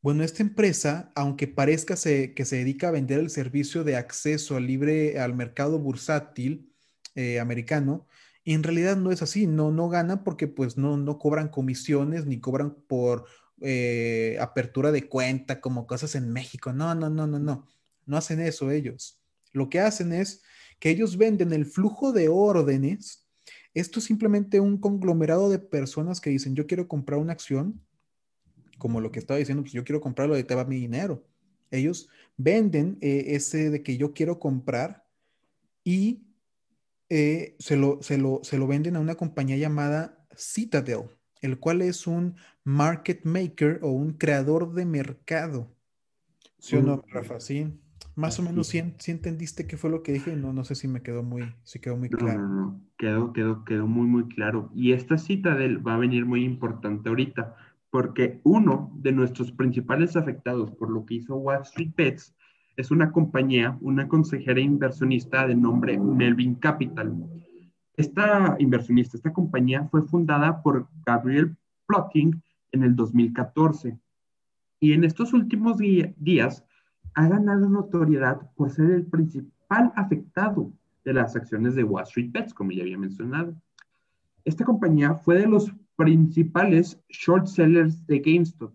[SPEAKER 1] Bueno, esta empresa, aunque parezca que se dedica a vender el servicio de acceso libre al mercado bursátil eh, americano, en realidad no es así, no, no ganan porque pues no, no cobran comisiones ni cobran por eh, apertura de cuenta como cosas en México. No, no, no, no, no. No hacen eso ellos. Lo que hacen es que ellos venden el flujo de órdenes. Esto es simplemente un conglomerado de personas que dicen, yo quiero comprar una acción, como lo que estaba diciendo, pues yo quiero comprarlo, de te va mi dinero. Ellos venden eh, ese de que yo quiero comprar y eh, se, lo, se, lo, se lo venden a una compañía llamada Citadel, el cual es un market maker o un creador de mercado. ¿Sí o no, Rafa? Sí. Más o menos si entendiste qué fue lo que dije, no, no sé si me quedó muy, si quedó muy claro.
[SPEAKER 2] No, no, no, quedó, quedó, quedó muy, muy claro. Y esta cita de él va a venir muy importante ahorita, porque uno de nuestros principales afectados por lo que hizo Wall Street Bets es una compañía, una consejera inversionista de nombre Melvin Capital. Esta inversionista, esta compañía fue fundada por Gabriel Plotting en el 2014. Y en estos últimos días ha ganado notoriedad por ser el principal afectado de las acciones de Wall Street Bets, como ya había mencionado. Esta compañía fue de los principales short sellers de GameStop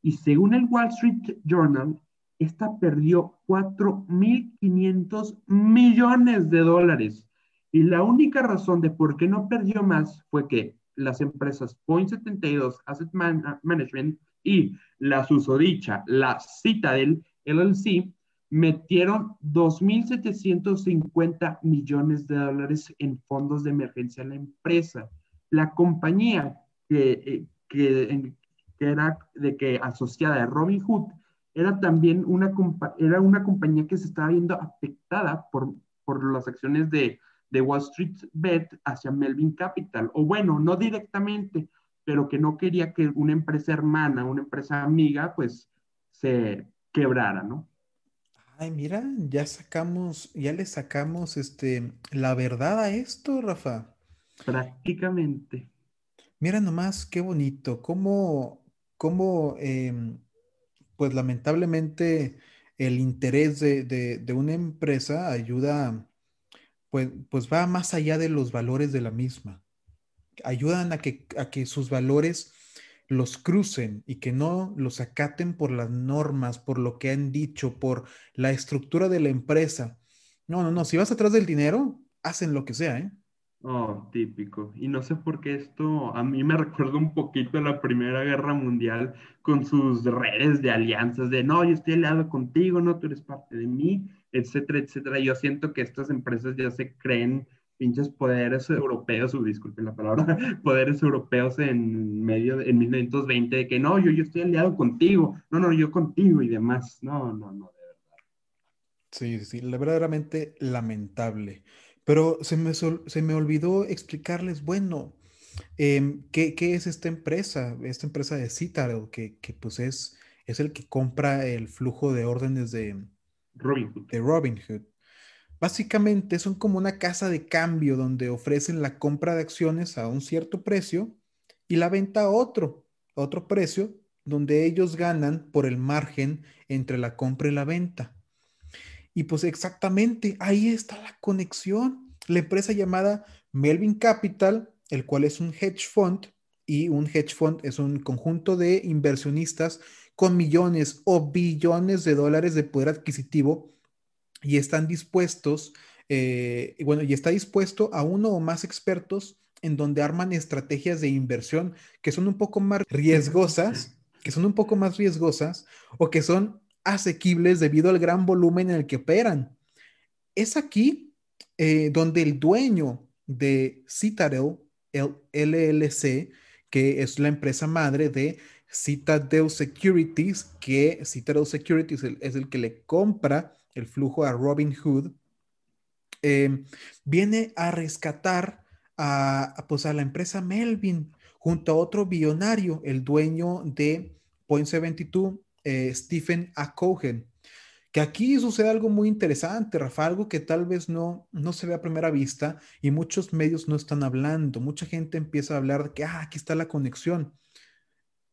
[SPEAKER 2] y según el Wall Street Journal, esta perdió 4.500 millones de dólares. Y la única razón de por qué no perdió más fue que las empresas Point72 Asset Management y la susodicha, la Citadel, LLC, metieron 2.750 millones de dólares en fondos de emergencia a la empresa. La compañía que, eh, que, era de que asociada a Robin Hood era también una, era una compañía que se estaba viendo afectada por, por las acciones de, de Wall Street Bet hacia Melvin Capital. O bueno, no directamente, pero que no quería que una empresa hermana, una empresa amiga, pues se quebrara, ¿no?
[SPEAKER 1] Ay, mira, ya sacamos, ya le sacamos este, la verdad a esto, Rafa.
[SPEAKER 2] Prácticamente.
[SPEAKER 1] Mira nomás qué bonito, cómo, cómo em, pues lamentablemente el interés de, de, una empresa ayuda, pues, pues va más allá de los valores de la misma. Ayudan a que, a que sus valores los crucen y que no los acaten por las normas, por lo que han dicho, por la estructura de la empresa. No, no, no, si vas atrás del dinero, hacen lo que sea, ¿eh?
[SPEAKER 2] Oh, típico. Y no sé por qué esto a mí me [LAUGHS] recuerda un poquito a la Primera Guerra Mundial con sus redes de alianzas de no, yo estoy aliado contigo, no, tú eres parte de mí, etcétera, etcétera. Yo siento que estas empresas ya se creen pinches poderes europeos, [LAUGHS] disculpen la palabra, poderes europeos en medio, de, en 1920, de que no, yo, yo estoy aliado contigo, no, no, yo contigo y demás. No, no, no, de verdad.
[SPEAKER 1] Sí, sí, verdaderamente lamentable. Pero se me, se me olvidó explicarles, bueno, em, ¿qué, ¿qué, es esta empresa? Esta empresa de Citadel, que, que pues es, es el que compra el flujo de órdenes de
[SPEAKER 2] Robinhood.
[SPEAKER 1] De Robinhood. Básicamente son como una casa de cambio donde ofrecen la compra de acciones a un cierto precio y la venta a otro, otro precio, donde ellos ganan por el margen entre la compra y la venta. Y pues exactamente, ahí está la conexión. La empresa llamada Melvin Capital, el cual es un hedge fund, y un hedge fund es un conjunto de inversionistas con millones o billones de dólares de poder adquisitivo y están dispuestos, eh, bueno, y está dispuesto a uno o más expertos en donde arman estrategias de inversión que son un poco más riesgosas, que son un poco más riesgosas o que son asequibles debido al gran volumen en el que operan. Es aquí eh, donde el dueño de Citadel, el LLC, que es la empresa madre de Citadel Securities, que Citadel Securities es el, que le compra el flujo a Robin Hood, eh, viene a rescatar a, pues a la empresa Melvin junto a otro billonario, el dueño de Point 72, eh, Stephen A. Cohen. Que aquí sucede algo muy interesante, Rafa, algo que tal vez no, no se ve a primera vista y muchos medios no están hablando. Mucha gente empieza a hablar de que, ah, aquí está la conexión.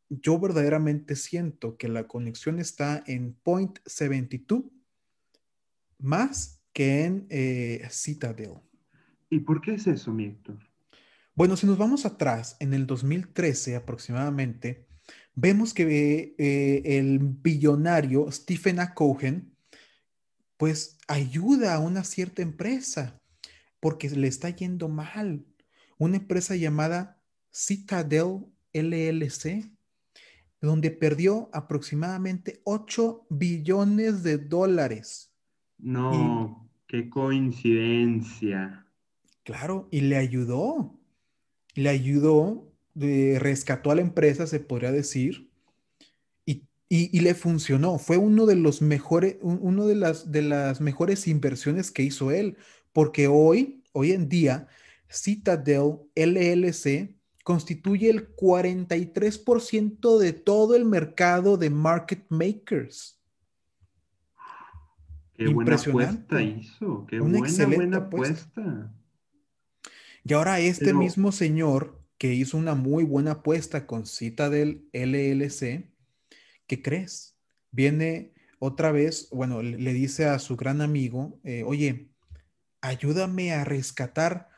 [SPEAKER 1] Yo verdaderamente siento que la conexión está en Point 72 más que en eh, Citadel.
[SPEAKER 2] ¿Y por qué es eso, Víctor?
[SPEAKER 1] Bueno, si nos vamos atrás, en el 2013 aproximadamente, vemos que eh, el billonario Stephen A. Cohen, pues ayuda a una cierta empresa porque le está yendo mal. Una empresa llamada Citadel LLC, donde perdió aproximadamente 8 billones de dólares.
[SPEAKER 2] No, qué coincidencia.
[SPEAKER 1] Claro, y le ayudó. Le ayudó, rescató a la empresa, se podría decir, y, le funcionó. Fue uno de los mejores, uno de las, de las mejores inversiones que hizo él, porque hoy, hoy en día, Citadel LLC constituye el 43% de todo el mercado de market makers.
[SPEAKER 2] Qué buena apuesta hizo, qué Una buena, buena apuesta.
[SPEAKER 1] Y ahora este mismo señor que hizo una muy buena apuesta con Citadel LLC, ¿qué crees? Viene otra vez, bueno, le dice a su gran amigo, eh, oye, ayúdame a rescatar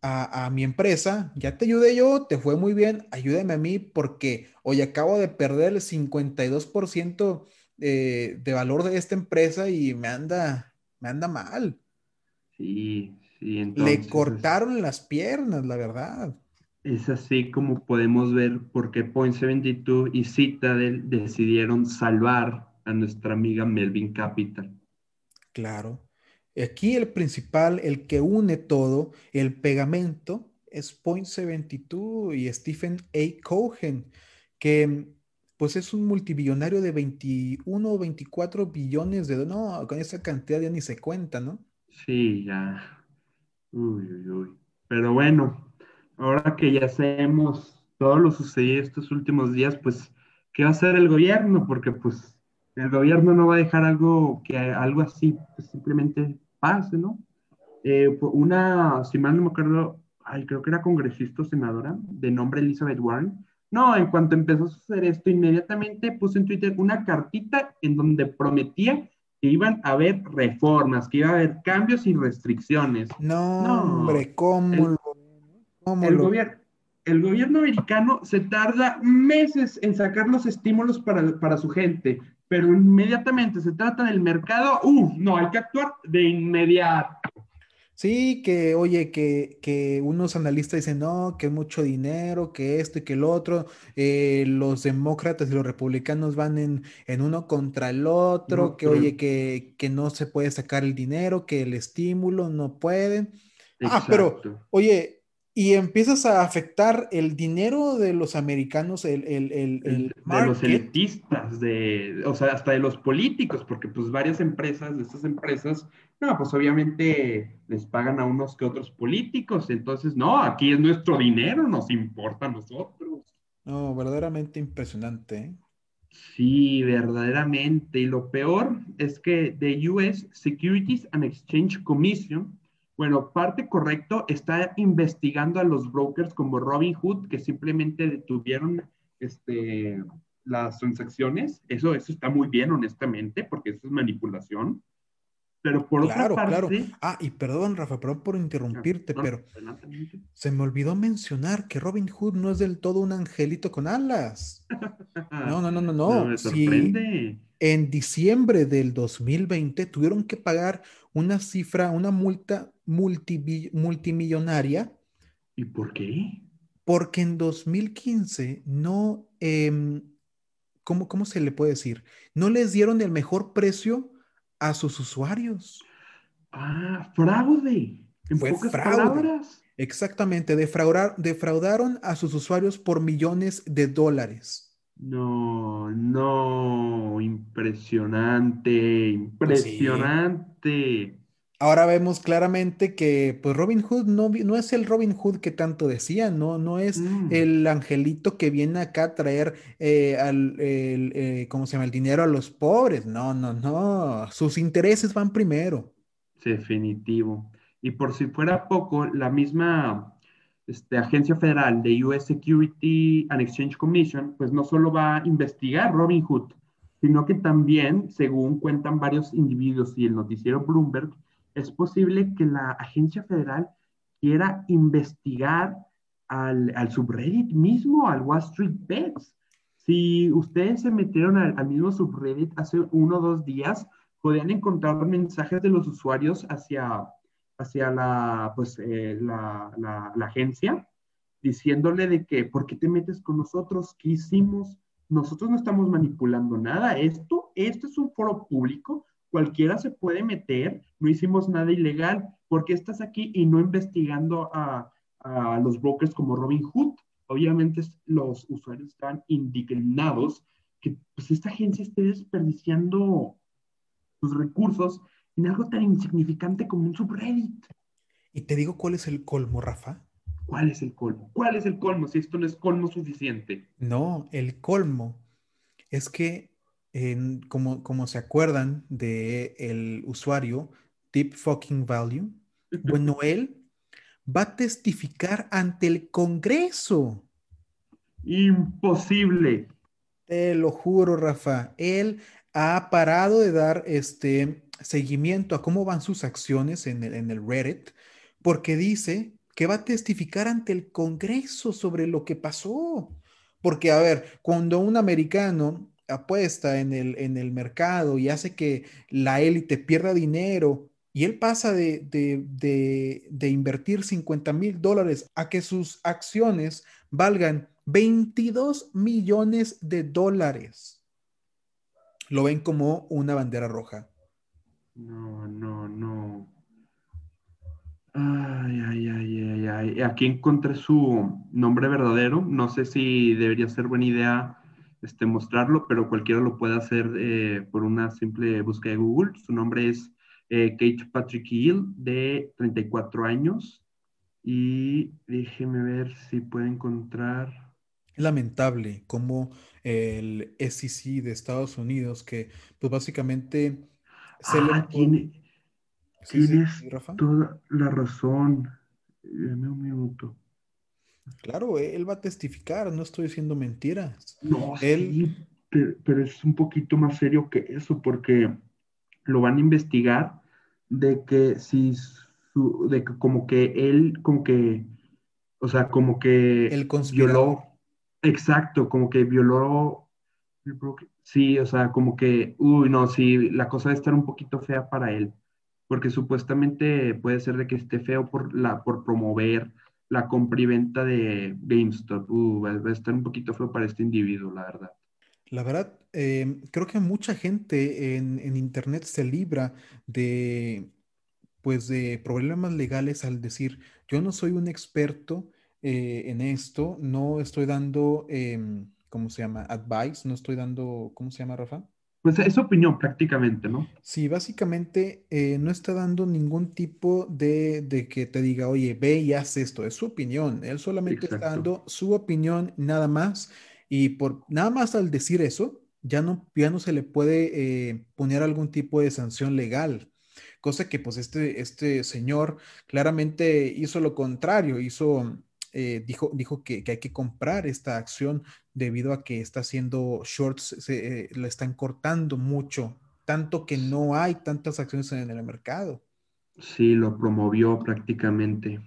[SPEAKER 1] a, mi empresa, ya te ayudé yo, te fue muy bien, ayúdame a mí porque hoy acabo de perder el 52% eh, de valor de esta empresa y me anda, me anda mal.
[SPEAKER 2] Sí,
[SPEAKER 1] le cortaron las piernas, la verdad.
[SPEAKER 2] Es así como podemos ver por qué Point 72 y Citadel decidieron salvar a nuestra amiga Melvin Capital.
[SPEAKER 1] Claro. Aquí el principal, el que une todo, el pegamento, es Point 72 y Stephen A. Cohen, que pues es un multibillonario de 21 o 24 billones de... No, con esa cantidad ya ni se cuenta, ¿no?
[SPEAKER 2] Sí, ya Uy, uy, uy. Pero bueno, ahora que ya sabemos todo lo sucedido estos últimos días, pues, ¿qué va a hacer el gobierno? Porque pues el gobierno no va a dejar algo que algo así pues, simplemente pase, ¿no? Eh, una, si mal no me acuerdo, ay, creo que era congresista o senadora, de nombre Elizabeth Warren. No, en cuanto empezó a suceder esto, inmediatamente puse en Twitter una cartita en donde prometía que iban a haber reformas, que iba a haber cambios y restricciones.
[SPEAKER 1] No, hombre, ¿cómo,
[SPEAKER 2] el,
[SPEAKER 1] lo,
[SPEAKER 2] el, gobierno, el gobierno americano se tarda meses en sacar los estímulos para, para su gente, pero inmediatamente se trata del mercado, ¡uh! No, hay que actuar de inmediato.
[SPEAKER 1] Sí, que oye, que, unos analistas dicen, no, que mucho dinero, que esto y que el otro, eh, los demócratas y los republicanos van en, uno contra el otro, que oye, que, que, no se puede sacar el dinero, que el estímulo no pueden. Ah, pero oye, y empiezas a afectar el dinero de los americanos, el, el, el, el
[SPEAKER 2] de los elitistas, de, o sea, hasta de los políticos, porque pues varias empresas, de estas empresas, no, pues obviamente les pagan a unos que otros políticos, entonces, no, aquí es nuestro dinero, nos importa a nosotros.
[SPEAKER 1] No, verdaderamente impresionante. ¿eh?
[SPEAKER 2] Sí, verdaderamente. Y lo peor es que the US Securities and Exchange Commission bueno, parte correcto, está investigando a los brokers como Robinhood que simplemente detuvieron este, las transacciones. Eso, eso está muy bien, honestamente, porque eso es manipulación. Pero por otra parte... Claro.
[SPEAKER 1] Ah, y perdón, Rafa, perdón por interrumpirte, pero se me olvidó mencionar que Robin Hood no es del todo un angelito con alas. No, no, no, no, no. [LAUGHS]
[SPEAKER 2] me sorprende.
[SPEAKER 1] en diciembre del 2020 tuvieron que pagar una cifra, una multa multimillonaria.
[SPEAKER 2] ¿Y por qué?
[SPEAKER 1] Porque en 2015 no, em, ¿cómo, ¿cómo se le puede decir? No les dieron el mejor precio a sus usuarios.
[SPEAKER 2] Ah, fraude. En
[SPEAKER 1] Fue
[SPEAKER 2] pocas
[SPEAKER 1] fraude.
[SPEAKER 2] palabras.
[SPEAKER 1] Exactamente, defraudar- defraudaron a sus usuarios por millones de dólares.
[SPEAKER 2] No, no, impresionante, impresionante.
[SPEAKER 1] Ahora vemos claramente que pues Robin Hood no, no es el Robin Hood que tanto decían, no, no es
[SPEAKER 2] Mm,
[SPEAKER 1] el angelito que viene acá a traer eh, al, el, eh, ¿cómo se llama? el dinero a los pobres. No, no, no. Sus intereses van primero.
[SPEAKER 2] definitivo. Y por si fuera poco, la misma este, agencia federal de US Security and Exchange Commission, pues no solo va a investigar Robin Hood, sino que también, según cuentan varios individuos y el noticiero Bloomberg, es posible que la agencia federal quiera investigar al, al subreddit mismo, al Wall Street Bets. Si ustedes se metieron al, mismo subreddit hace uno o dos días, podían encontrar mensajes de los usuarios hacia, hacia la, pues, eh, la agencia, diciéndole de que, ¿por qué te metes con nosotros? ¿Qué hicimos? Nosotros no estamos manipulando nada. Esto, esto es un foro público. Cualquiera se puede meter. No hicimos nada ilegal. ¿Por qué estás aquí y no investigando a, a los brokers como Robin Hood? Obviamente los usuarios estaban indignados que pues, esta agencia esté desperdiciando sus recursos en algo tan insignificante como un subreddit.
[SPEAKER 1] Y te digo cuál es el colmo, Rafa.
[SPEAKER 2] ¿Cuál es el colmo? ¿Cuál es el colmo si esto no es colmo suficiente?
[SPEAKER 1] No, el colmo es que, en- como, como se acuerdan de el usuario Deep Fucking Value, bueno, él va a testificar ante el Congreso.
[SPEAKER 2] Imposible.
[SPEAKER 1] Te lo juro, Rafa. Él ha parado de dar este seguimiento a cómo van sus acciones en el, en el Reddit, porque dice que va a testificar ante el Congreso sobre lo que pasó. Porque, a ver, cuando un americano apuesta en el, en el mercado y hace que la élite pierda dinero y él pasa de, de, de, invertir 50 mil dólares a que sus acciones valgan 22 millones de dólares. Lo ven como una bandera roja.
[SPEAKER 2] No, no, no. Ay, ay, ay, ay, ay. Aquí encontré su nombre verdadero. No sé si debería ser buena idea este, mostrarlo, pero cualquiera lo puede hacer eh, por una simple búsqueda de Google. Su nombre es eh, Kate Patrick Hill, de 34 años. Y déjeme ver si puedo encontrar.
[SPEAKER 1] Lamentable como el SEC de Estados Unidos, que pues básicamente se le-
[SPEAKER 2] Ah, tiene,
[SPEAKER 1] Sí, sí,
[SPEAKER 2] tienes
[SPEAKER 1] sí, Rafa.
[SPEAKER 2] toda la razón. Dame un minuto.
[SPEAKER 1] Claro, él va a testificar, no estoy diciendo mentiras.
[SPEAKER 2] No,
[SPEAKER 1] Él-
[SPEAKER 2] sí, pero, pero es un poquito más serio que eso, porque lo van a investigar de que si su, de que como que él, como que, o sea, como que
[SPEAKER 1] El
[SPEAKER 2] violó, exacto, como que violó, sí, o sea, como que, uy, no, sí, la cosa debe estar un poquito fea para él, porque supuestamente puede ser de que esté feo por la, por promover la compra y venta de GameStop, uh, va, a estar un poquito feo para este individuo, la verdad.
[SPEAKER 1] La verdad, eh, creo que mucha gente en, en internet se libra de, pues, de problemas legales al decir, yo no soy un experto eh, en esto, no estoy dando, em, ¿cómo se llama? Advice, no estoy dando, ¿cómo se llama, Rafa?
[SPEAKER 2] Pues es opinión prácticamente, ¿no?
[SPEAKER 1] Sí, básicamente eh, no está dando ningún tipo de, de que te diga, oye, ve y haz esto, es su opinión. Él solamente está dando su opinión nada más y por nada más al decir eso, ya no, ya no se le puede eh, poner algún tipo de sanción legal. Cosa que pues este, este señor claramente hizo lo contrario, hizo, eh, dijo, dijo que, que hay que comprar esta acción debido a que está haciendo shorts, se, eh, la están cortando mucho, tanto que no hay tantas acciones en el mercado.
[SPEAKER 2] Sí, lo promovió prácticamente.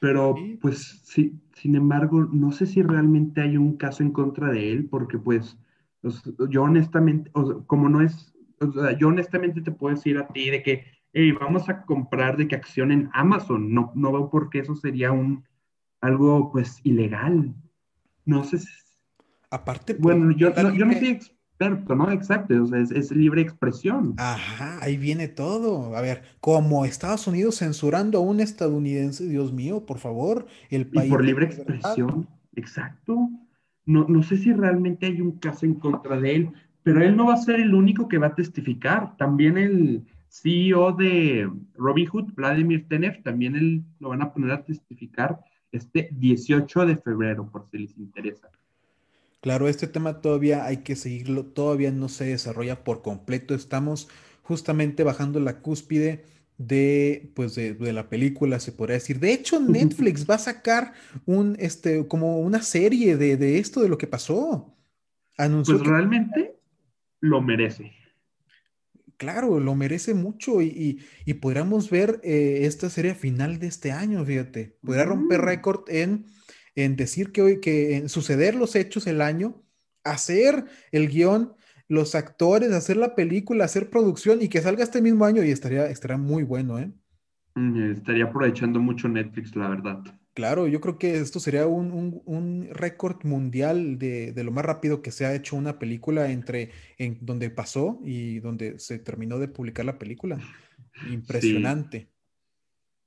[SPEAKER 2] Pero,
[SPEAKER 1] Sí.
[SPEAKER 2] pues, sí, sin embargo, no sé si realmente hay un caso en contra de él, porque, pues, yo honestamente, o sea, como no es, o sea, yo honestamente te puedo decir a ti de que, hey, vamos a comprar de que acción en Amazon. No, no veo por qué eso sería un, algo, pues, ilegal. No sé si-
[SPEAKER 1] Aparte, pues,
[SPEAKER 2] Bueno, yo, no, yo no
[SPEAKER 1] libre-
[SPEAKER 2] soy experto, ¿no? Exacto, o sea, es, es libre expresión.
[SPEAKER 1] Ajá, ahí viene todo. A ver, como Estados Unidos censurando a un estadounidense, Dios mío, por favor, el
[SPEAKER 2] Y
[SPEAKER 1] país
[SPEAKER 2] por
[SPEAKER 1] de
[SPEAKER 2] libre expresión, exacto. No, no sé si realmente hay un caso en contra de él, pero él no va a ser el único que va a testificar. También el CEO de Robinhood, Vladimir Tenev, también él lo van a poner a testificar este 18 de febrero, por si les interesa.
[SPEAKER 1] Claro, este tema todavía hay que seguirlo, todavía no se desarrolla por completo. Estamos justamente bajando la cúspide de, pues de, de la película, se podría decir. De hecho, [LAUGHS] Netflix va a sacar un, este, como una serie de, de esto, de lo que pasó. Anunció
[SPEAKER 2] Pues
[SPEAKER 1] que,
[SPEAKER 2] realmente lo merece.
[SPEAKER 1] Claro, lo merece mucho y, y, y podríamos ver eh, esta serie final de este año, fíjate. Podría romper
[SPEAKER 2] Mm.
[SPEAKER 1] récord en, en decir que hoy, que en suceder los hechos el año, hacer el guion, los actores, hacer la película, hacer producción y que salga este mismo año y estaría, estaría muy bueno, ¿eh?
[SPEAKER 2] Mm, Estaría aprovechando mucho Netflix, la verdad.
[SPEAKER 1] Claro, yo creo que esto sería un, un- un récord mundial de, de lo más rápido que se ha hecho una película entre en donde pasó y donde se terminó de publicar la película. Impresionante.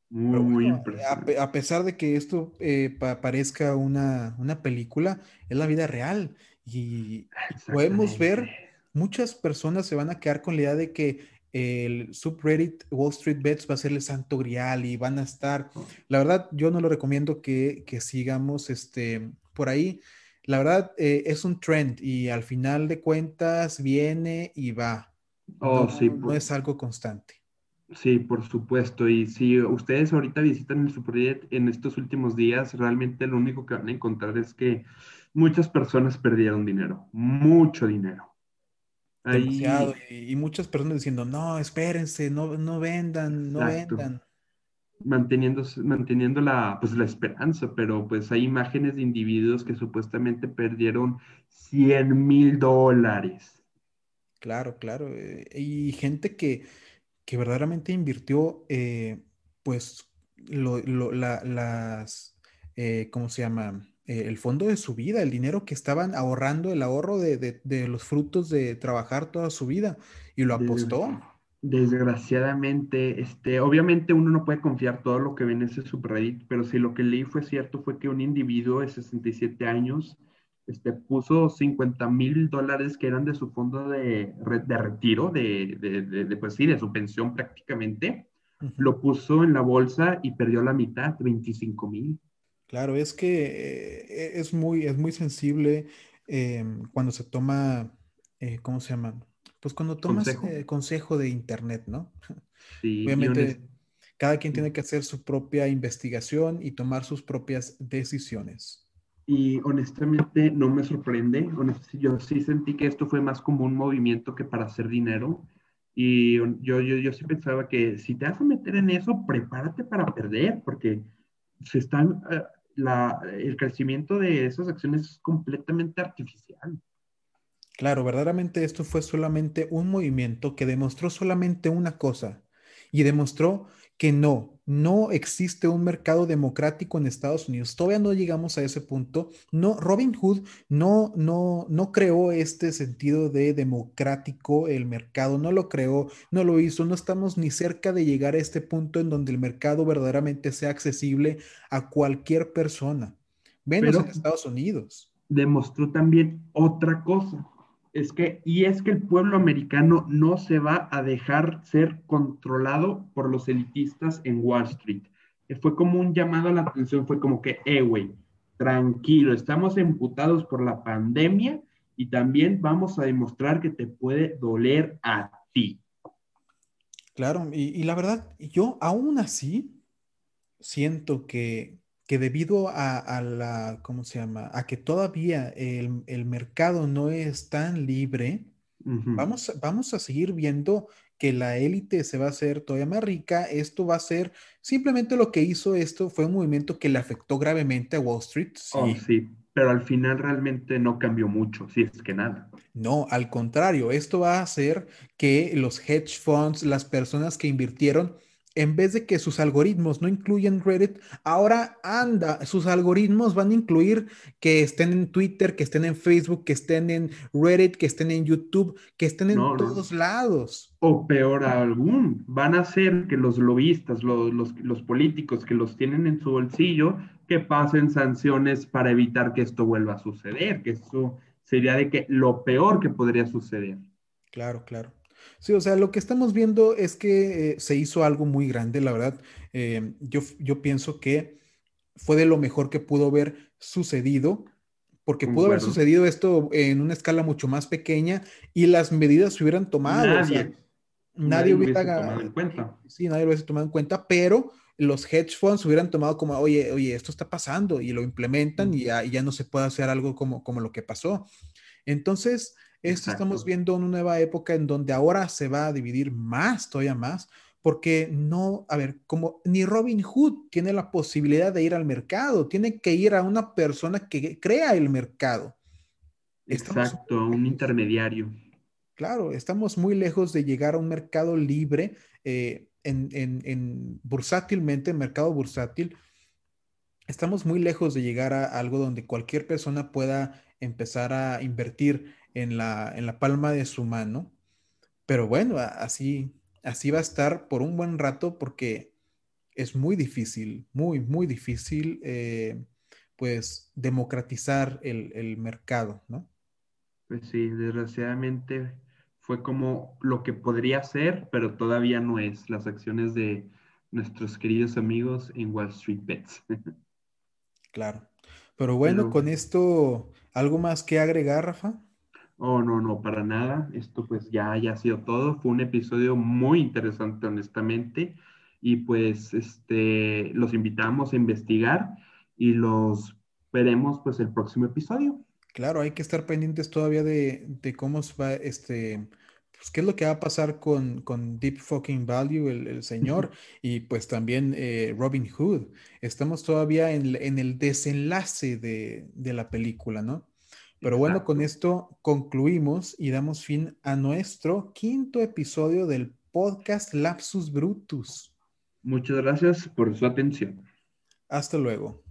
[SPEAKER 2] muy, muy
[SPEAKER 1] bueno,
[SPEAKER 2] impresionante.
[SPEAKER 1] a pesar de que esto eh, pa- parezca una, una película, es la vida real y, podemos ver muchas personas se van a quedar con la idea de que el subreddit Wall Street Bets va a ser el santo grial y van a estar. La verdad, yo no lo recomiendo que, que sigamos este, por ahí. La verdad, eh, es un trend y al final de cuentas viene y va.
[SPEAKER 2] Oh,
[SPEAKER 1] No,
[SPEAKER 2] sí,
[SPEAKER 1] no
[SPEAKER 2] por,
[SPEAKER 1] es algo constante.
[SPEAKER 2] sí, por supuesto. Y si ustedes ahorita visitan el Superjet en estos últimos días, realmente lo único que van a encontrar es que muchas personas perdieron dinero, mucho dinero.
[SPEAKER 1] Demasiado. Y, y muchas personas diciendo, no, espérense, no, no vendan, no
[SPEAKER 2] exacto.
[SPEAKER 1] vendan.
[SPEAKER 2] manteniendo, manteniendo la, pues, la esperanza, pero pues hay imágenes de individuos que supuestamente perdieron 100 mil dólares.
[SPEAKER 1] Claro, claro. eh, y gente que, que verdaderamente invirtió, eh, pues, lo, lo- la- las, eh, ¿cómo se llama? Eh, el fondo de su vida, el dinero que estaban ahorrando, el ahorro de, de- de los frutos de trabajar toda su vida y lo apostó.
[SPEAKER 2] Desgra- Desgraciadamente, este, obviamente uno no puede confiar todo lo que ve en ese subreddit, pero si lo que leí fue cierto, fue que un individuo de 67 años este, puso 50 mil dólares que eran de su fondo de, de retiro, de, de, de- pues sí, de su pensión prácticamente, lo puso en la bolsa y perdió la mitad, 25 mil.
[SPEAKER 1] Claro, es que eh, es muy, es muy sensible eh, cuando se toma, eh, ¿cómo se llama? Pues cuando tomas
[SPEAKER 2] Consejo.
[SPEAKER 1] eh, consejo de internet, ¿no?
[SPEAKER 2] Sí,
[SPEAKER 1] Obviamente, cada quien tiene que hacer su propia investigación y tomar sus propias decisiones.
[SPEAKER 2] Y honestamente no me sorprende. Honest- yo sí sentí que esto fue más como un movimiento que para hacer dinero. Y yo, yo, yo sí pensaba que si te vas a meter en eso, prepárate para perder, porque se están, eh, el crecimiento de esas acciones es completamente artificial.
[SPEAKER 1] Claro, verdaderamente esto fue solamente un movimiento que demostró solamente una cosa y demostró que no, no existe un mercado democrático en Estados Unidos. Todavía no llegamos a ese punto. No, Robin Hood no, no, no creó este sentido de democrático el mercado, no lo creó, no lo hizo. No estamos ni cerca de llegar a este punto en donde el mercado verdaderamente sea accesible a cualquier persona, menos en Estados Unidos.
[SPEAKER 2] demostró también otra cosa. Es que, y es que el pueblo americano no se va a dejar ser controlado por los elitistas en Wall Street. Eh, Fue como un llamado a la atención, fue como que, eh, güey, tranquilo, estamos emputados por la pandemia y también vamos a demostrar que te puede doler a ti.
[SPEAKER 1] Claro, y, y la verdad, yo aún así siento que, que debido a, a la, ¿cómo se llama? A que todavía el, el mercado no es tan libre, vamos, a- vamos a seguir viendo que la élite se va a hacer todavía más rica. Esto va a ser, simplemente lo que hizo esto fue un movimiento que le afectó gravemente a Wall Street.
[SPEAKER 2] Oh,
[SPEAKER 1] Sí,
[SPEAKER 2] sí, pero al final realmente no cambió mucho, si es que nada.
[SPEAKER 1] No, al contrario, esto va a hacer que los hedge funds, las personas que invirtieron, en vez de que sus algoritmos no incluyan Reddit, ahora anda, sus algoritmos van a incluir que estén en Twitter, que estén en Facebook, que estén en Reddit, que estén en YouTube, que estén en todos lados.
[SPEAKER 2] O peor aún, van a hacer que los lobistas, los, los, políticos que los tienen en su bolsillo, que pasen sanciones para evitar que esto vuelva a suceder, que eso sería de que lo peor que podría suceder.
[SPEAKER 1] Claro, claro. Sí, o sea, lo que estamos viendo es que eh, se hizo algo muy grande, la verdad. Eh, yo, yo pienso que fue de lo mejor que pudo haber sucedido, porque pudo haber sucedido esto en una escala mucho más pequeña y las medidas se hubieran tomado. Nadie, nadie, hubiera tomado en cuenta. Sí, nadie lo hubiese tomado en cuenta, pero los hedge funds hubieran tomado como, oye, oye, esto está pasando y lo implementan y, ya, y ya no se puede hacer algo como, como lo que pasó. Entonces, esto estamos viendo una nueva época en donde ahora se va a dividir más, todavía más, porque no, a ver, como ni Robin Hood tiene la posibilidad de ir al mercado, tiene que ir a una persona que crea el mercado.
[SPEAKER 2] Exacto, un intermediario.
[SPEAKER 1] Claro, estamos muy lejos de llegar a un mercado libre eh, en, en, en, bursátilmente, mercado bursátil. Estamos muy lejos de llegar a algo donde cualquier persona pueda empezar a invertir en la, en la palma de su mano. Pero bueno, así, así va a estar por un buen rato porque es muy difícil, muy, muy difícil, eh, pues, democratizar el, el, mercado, ¿no?
[SPEAKER 2] Pues sí, desgraciadamente fue como lo que podría ser, pero todavía no es las acciones de nuestros queridos amigos en Wall Street Bets. [LAUGHS]
[SPEAKER 1] claro. Pero bueno, con esto, ¿algo más que agregar, Rafa?
[SPEAKER 2] Oh, no, no, para nada. Esto pues ya haya sido todo. Fue un episodio muy interesante, honestamente. Y pues este, los invitamos a investigar y los veremos pues el próximo episodio.
[SPEAKER 1] Claro, hay que estar pendientes todavía de, cómo va este, pues qué es lo que va a pasar con, con Deep Fucking Value, el, señor, [LAUGHS] y pues también eh, Robin Hood. Estamos todavía en, en el desenlace de, de la película, ¿no? Pero bueno, con esto concluimos y damos fin a nuestro quinto episodio del podcast Lapsus Brutus.
[SPEAKER 2] Muchas gracias por su atención.
[SPEAKER 1] Hasta luego.